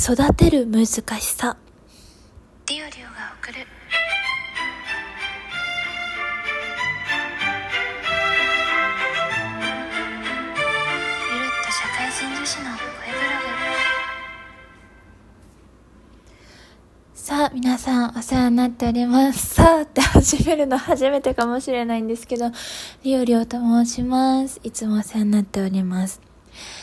育てる難しさ。ディオリオが送る。ゆるっと社会人女子の声ブ。ロさあ皆さんお世話になっております。さあって始めるの初めてかもしれないんですけどリオリオと申します。いつもお世話になっております。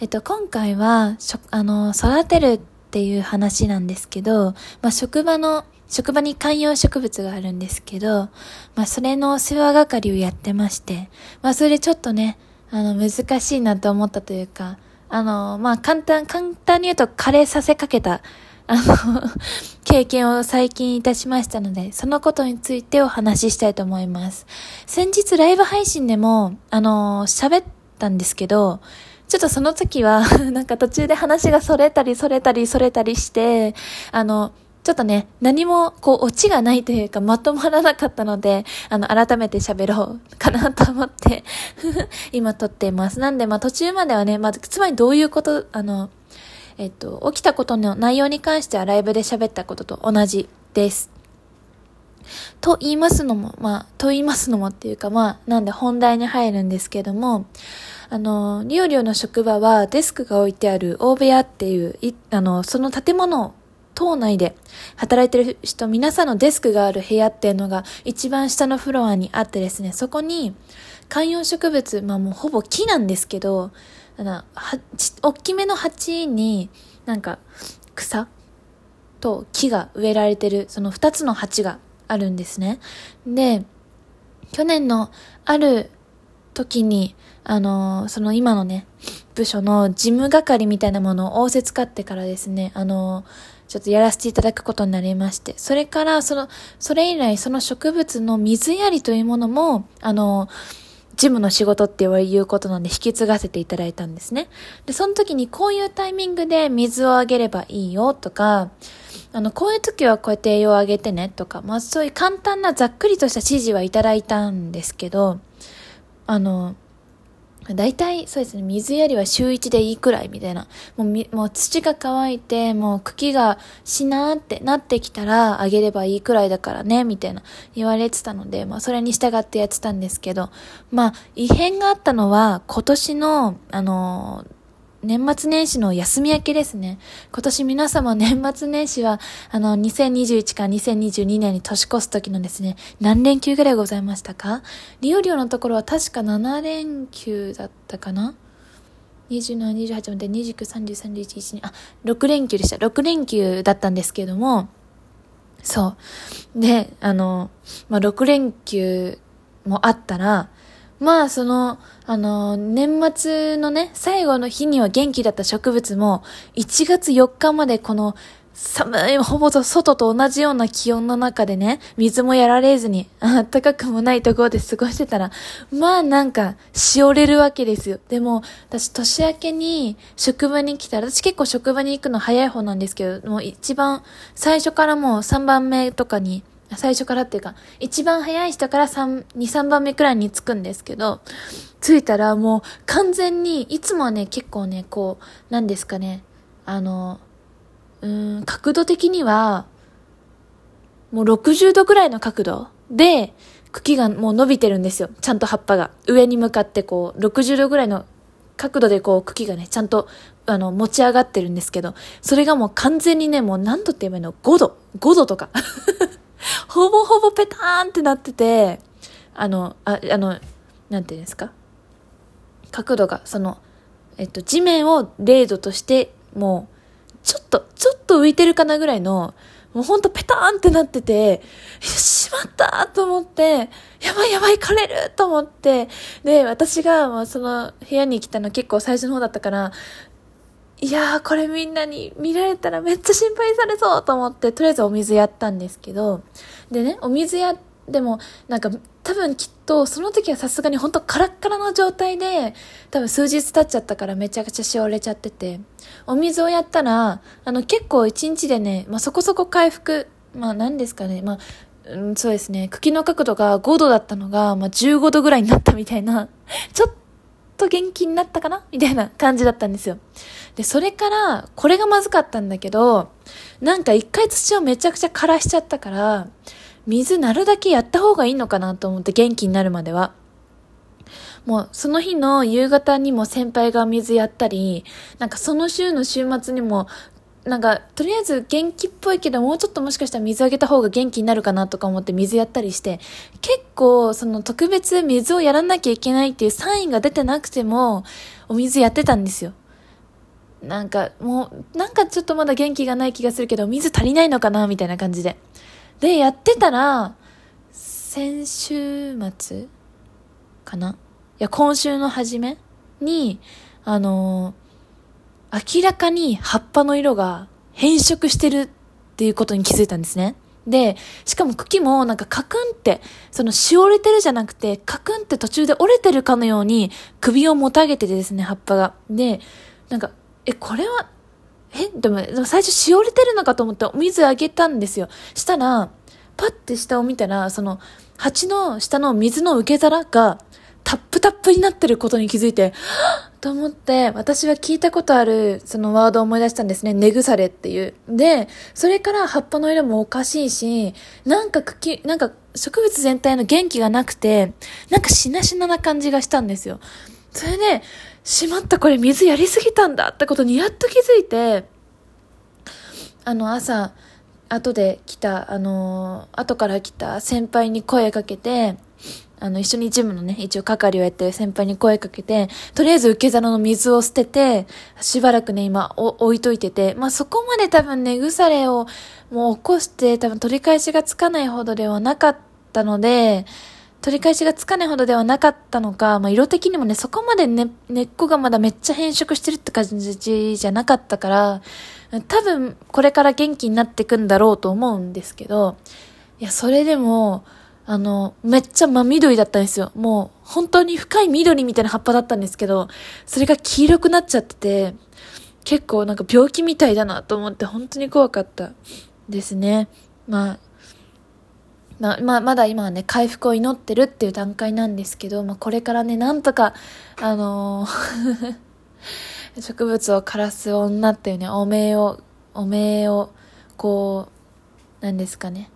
えっと今回はあの育てるってっていう話なんですけど、まあ、職場の職場に観葉植物があるんですけど、まあ、それの世話係をやってまして、まあ、それでちょっとね、あの、難しいなと思ったというか、あの、まあ、簡単、簡単に言うと枯れさせかけた、あの、経験を最近いたしましたので、そのことについてお話ししたいと思います。先日ライブ配信でも、あの、喋ったんですけど、ちょっとその時は、なんか途中で話がそれたりそれたりそれたりして、あの、ちょっとね、何も、こう、オチがないというか、まとまらなかったので、あの、改めて喋ろうかなと思って、今撮っています。なんで、まあ、途中まではね、まず、つまりどういうこと、あの、えっと、起きたことの内容に関してはライブで喋ったことと同じです。と言いますのも、まあ、と言いますのもっていうか、まあ、なんで本題に入るんですけども、あの、リオリオの職場はデスクが置いてある大部屋っていう、いあの、その建物島内で働いてる人、皆さんのデスクがある部屋っていうのが一番下のフロアにあってですね、そこに観葉植物、まあもうほぼ木なんですけど、あの、は、ち、大きめの鉢になんか草と木が植えられてる、その二つの鉢があるんですね。で、去年のある時に、あの、その今のね、部署の事務係みたいなものを仰せつかってからですね、あの、ちょっとやらせていただくことになりまして、それから、その、それ以来、その植物の水やりというものも、あの、事務の仕事っていうことなんで引き継がせていただいたんですね。で、その時にこういうタイミングで水をあげればいいよとか、あの、こういう時はこうやって栄養をあげてねとか、まあそういう簡単なざっくりとした指示はいただいたんですけど、あの、大体そうですね、水やりは週1でいいくらいみたいな。もう、もう土が乾いて、もう茎がしなーってなってきたらあげればいいくらいだからね、みたいな言われてたので、まあそれに従ってやってたんですけど、まあ異変があったのは今年の、あのー年末年始の休み明けですね。今年皆様年末年始は、あの、2021から2022年に年越す時のですね、何連休ぐらいございましたか？リオリオのところは確か7連休だったかな？27、28まで29、30、31、1、2、あ、6連休でした。6連休だったんですけれども、そう。で、あの、まあ、6連休もあったら、まあ、その、あの、年末のね、最後の日には元気だった植物も、1月4日までこの、寒い、ほぼと外と同じような気温の中でね、水もやられずに、あったかくもないところで過ごしてたら、まあなんか、しおれるわけですよ。でも、私年明けに職場に来たら、私結構職場に行くの早い方なんですけど、もう一番、最初からもう3番目とかに、最初からっていうか、一番早い人から3、2、3番目くらいに着くんですけど、着いたらもう完全に、いつもはね、結構ね、こう、なんですかね、あの、うん、角度的には、もう60度くらいの角度で、茎がもう伸びてるんですよ。ちゃんと葉っぱが。上に向かってこう、60度くらいの角度でこう、茎がね、ちゃんと、あの、持ち上がってるんですけど、それがもう完全にね、もう何度って言えばいいの ?5 度 ?5 度とか。ほぼほぼペターンってなってて、あの、あ、あの、なんていうんですか？角度が、その、えっと、地面を0度として、もう、ちょっと、ちょっと浮いてるかなぐらいの、もうほんとペターンってなってて、しまったと思って、やばいやばい枯れると思って、で、私が、まあ、その部屋に来たの結構最初の方だったから、いやー、これみんなに見られたらめっちゃ心配されそうと思って、とりあえずお水やったんですけど、でね、お水や、でも、なんか、多分きっと、その時はさすがに本当カラッカラの状態で、多分数日経っちゃったからめちゃくちゃしおれちゃってて、お水をやったら、あの、結構一日でね、まあ、そこそこ回復、まあ、何ですかね、まあ、うん、そうですね、茎の角度が5度だったのが、まあ、15度ぐらいになったみたいな、ちょっとと元気になったかな？みたいな感じだったんですよ。で、それから、これがまずかったんだけど、なんか一回土をめちゃくちゃ枯らしちゃったから、水なるだけやった方がいいのかなと思って元気になるまでは。もうその日の夕方にも先輩が水やったり、なんかその週の週末にもなんか、とりあえず元気っぽいけど、もうちょっともしかしたら水あげた方が元気になるかなとか思って水やったりして、結構、その特別水をやらなきゃいけないっていうサインが出てなくても、お水やってたんですよ。なんか、もう、なんかちょっとまだ元気がない気がするけど、水足りないのかなみたいな感じで。で、やってたら、先週末かな？いや、今週の初めに、あのー明らかに葉っぱの色が変色してるっていうことに気づいたんですね。で、しかも茎もなんかカクンって、そのしおれてるじゃなくて、カクンって途中で折れてるかのように首をもたげててですね、葉っぱが。で、なんか、え、これは、え、でも、でも最初しおれてるのかと思ってお水あげたんですよ。したら、パッて下を見たら、その、鉢の下の水の受け皿が、タップタップになってることに気づいて、と思って、私は聞いたことある、そのワードを思い出したんですね。根腐れっていう。で、それから葉っぱの色もおかしいし、なんか茎、なんか植物全体の元気がなくて、なんかしなしなな感じがしたんですよ。それで、しまったこれ水やりすぎたんだってことにやっと気づいて、あの朝、後で来た、あの後から来た先輩に声かけて、あの、一緒にジムのね、一応係をやってる先輩に声かけて、とりあえず受け皿の水を捨てて、しばらくね、今、置いといてて、まあ、そこまで多分根腐れをもう起こして、多分取り返しがつかないほどではなかったので、取り返しがつかないほどではなかったのか、まあ、色的にもね、そこまでね、根っこがまだめっちゃ変色してるって感じじゃなかったから、多分、これから元気になってくんだろうと思うんですけど、いや、それでも、あの、めっちゃ真緑だったんですよ。もう、本当に深い緑みたいな葉っぱだったんですけど、それが黄色くなっちゃってて、結構なんか病気みたいだなと思って本当に怖かったですね。まあ、まあ、ま、だ今はね、回復を祈ってるっていう段階なんですけど、まあ、これからね、なんとか、あのー 植物を枯らす女っていうね、お名を、お名を、こう、なんですかね、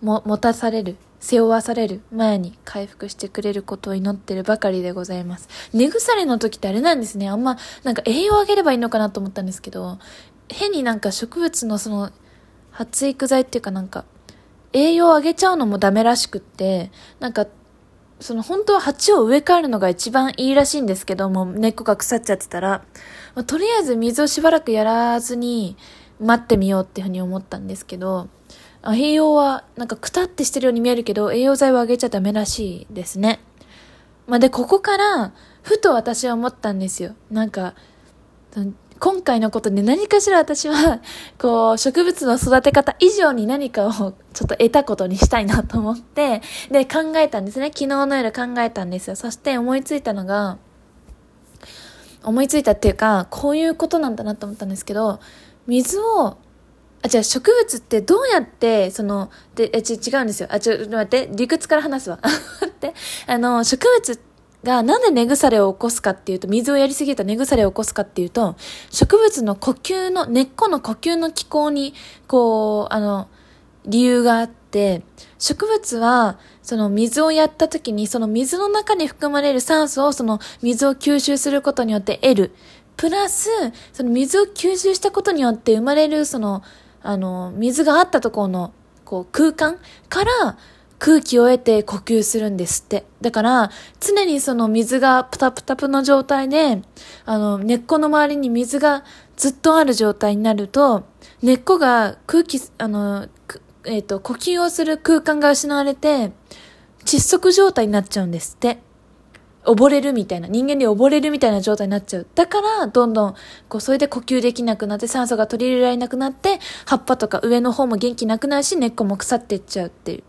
も、持たされる背負わされる前に回復してくれることを祈ってるばかりでございます。根腐れの時ってあれなんですね。あんま、なんか栄養あげればいいのかなと思ったんですけど、変になんか植物のその、発育剤っていうかなんか、栄養あげちゃうのもダメらしくって、なんか、その本当は鉢を植え替えるのが一番いいらしいんですけども、根っこが腐っちゃってたら、まあ、とりあえず水をしばらくやらずに待ってみようっていうふうに思ったんですけど、栄養はなんかくたってしてるように見えるけど、栄養剤をあげちゃダメらしいですね。まあ、で、ここから、ふと私は思ったんですよ。なんか、今回のことで何かしら私は、こう、植物の育て方以上に何かをちょっと得たことにしたいなと思って、で、考えたんですね。昨日の夜考えたんですよ。そして思いついたのが、思いついたっていうか、こういうことなんだなと思ったんですけど、水をあ、じゃあ植物ってどうやって、その、で、え、ち、違うんですよ。あ、ちょ、待って、理屈から話すわ。って、あの、植物がなんで根腐れを起こすかっていうと、水をやりすぎると根腐れを起こすかっていうと、植物の呼吸の、根っこの呼吸の気候に、こう、あの、理由があって、植物は、その水をやった時に、その水の中に含まれる酸素をその水を吸収することによって得る。プラス、その水を吸収したことによって生まれる、その、あの、水があったところの、こう、空間から空気を得て呼吸するんですって。だから、常にその水がプタプタプの状態で、あの、根っこの周りに水がずっとある状態になると、根っこが空気、あの、えっ、ー、と、呼吸をする空間が失われて、窒息状態になっちゃうんですって。溺れるみたいな、人間で溺れるみたいな状態になっちゃう。だから、どんどん、こう、それで呼吸できなくなって、酸素が取り入れられなくなって、葉っぱとか上の方も元気なくなるし、根っこも腐っていっちゃうっていう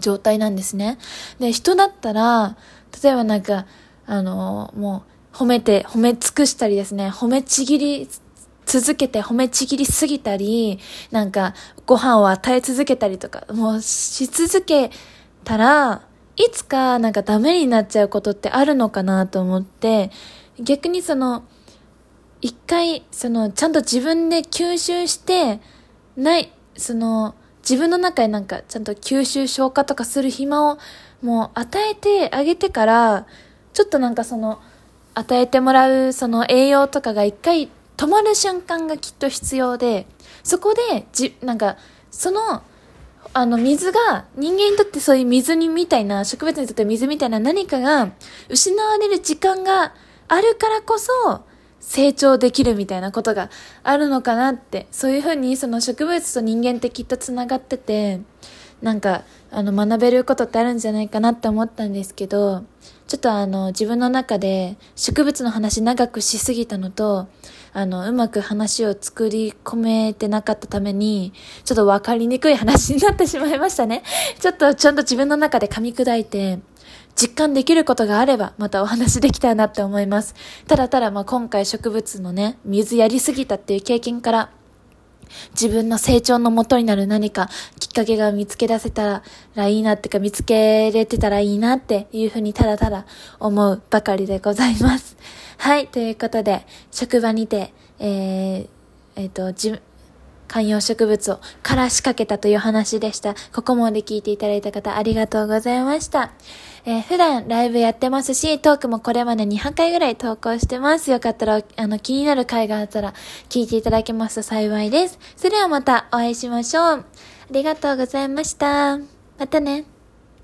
状態なんですね。で、人だったら、例えばなんか、あの、もう、褒めて、褒め尽くしたりですね、褒めちぎり続けて褒めちぎりすぎたり、なんか、ご飯を与え続けたりとか、もうし続けたら、いつかなんかダメになっちゃうことってあるのかなと思って、逆にその、一回、その、ちゃんと自分で吸収して、ない、その、自分の中でなんか、ちゃんと吸収消化とかする暇を、もう与えてあげてから、ちょっとなんかその、与えてもらうその栄養とかが一回止まる瞬間がきっと必要で、そこで、じ、なんか、その、あの、水が、人間にとってそういう水にみたいな、植物にとって水みたいな何かが失われる時間があるからこそ、成長できるみたいなことがあるのかなって、そういうふうにその植物と人間ってきっと繋がってて、なんか、あの、学べることってあるんじゃないかなって思ったんですけど、ちょっとあの、自分の中で植物の話長くしすぎたのと、あの、うまく話を作り込めてなかったために、ちょっとわかりにくい話になってしまいましたね。ちょっとちゃんと自分の中で噛み砕いて、実感できることがあれば、またお話できたらなって思います。ただただ、まあ今回植物のね、水やりすぎたっていう経験から、自分の成長のもとになる何かきっかけが見つけ出せたらいいなってか見つけれてたらいいなっていうふうにただただ思うばかりでございます。はい、ということで、職場にて、えー、えっ、ー、と、じ、観葉植物を枯らしかけたという話でした。ここまで聞いていただいた方ありがとうございました。えー、普段ライブやってますし、トークもこれまで200回ぐらい投稿してます。よかったら、あの、気になる回があったら聞いていただけますと幸いです。それではまたお会いしましょう。ありがとうございました。またね。